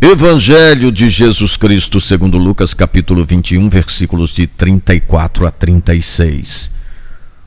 Evangelho de Jesus Cristo, segundo Lucas, capítulo 21, versículos de 34 a 36.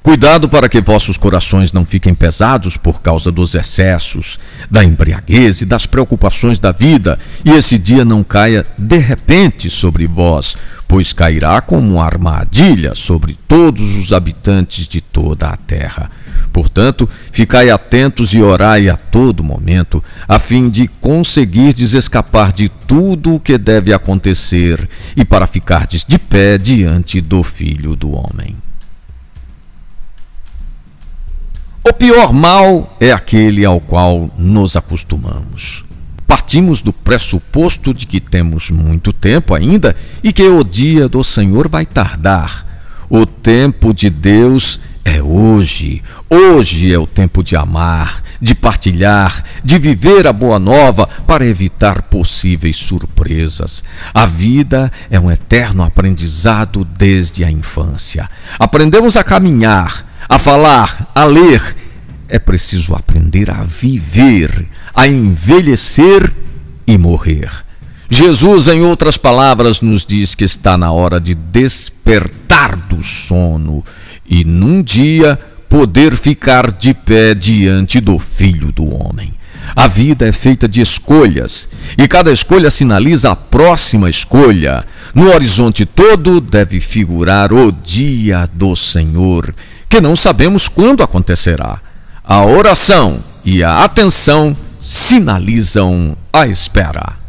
Cuidado para que vossos corações não fiquem pesados por causa dos excessos, da embriaguez e das preocupações da vida, e esse dia não caia de repente sobre vós, pois cairá como uma armadilha sobre todos os habitantes de toda a terra. Portanto, ficai atentos e orai a todo momento, a fim de conseguirdes escapar de tudo o que deve acontecer e para ficardes de pé diante do Filho do Homem. O pior mal é aquele ao qual nos acostumamos. Partimos do pressuposto de que temos muito tempo ainda e que o dia do Senhor vai tardar. O tempo de Deus é hoje. Hoje é o tempo de amar, de partilhar, de viver a boa nova para evitar possíveis surpresas. A vida é um eterno aprendizado desde a infância. Aprendemos a caminhar, a falar, a ler. É preciso aprender a viver, a envelhecer e morrer. Jesus, em outras palavras, nos diz que está na hora de despertar do sono e num dia poder ficar de pé diante do Filho do Homem. A vida é feita de escolhas e cada escolha sinaliza a próxima escolha. No horizonte todo deve figurar o dia do Senhor que não sabemos quando acontecerá. A oração e a atenção sinalizam a espera.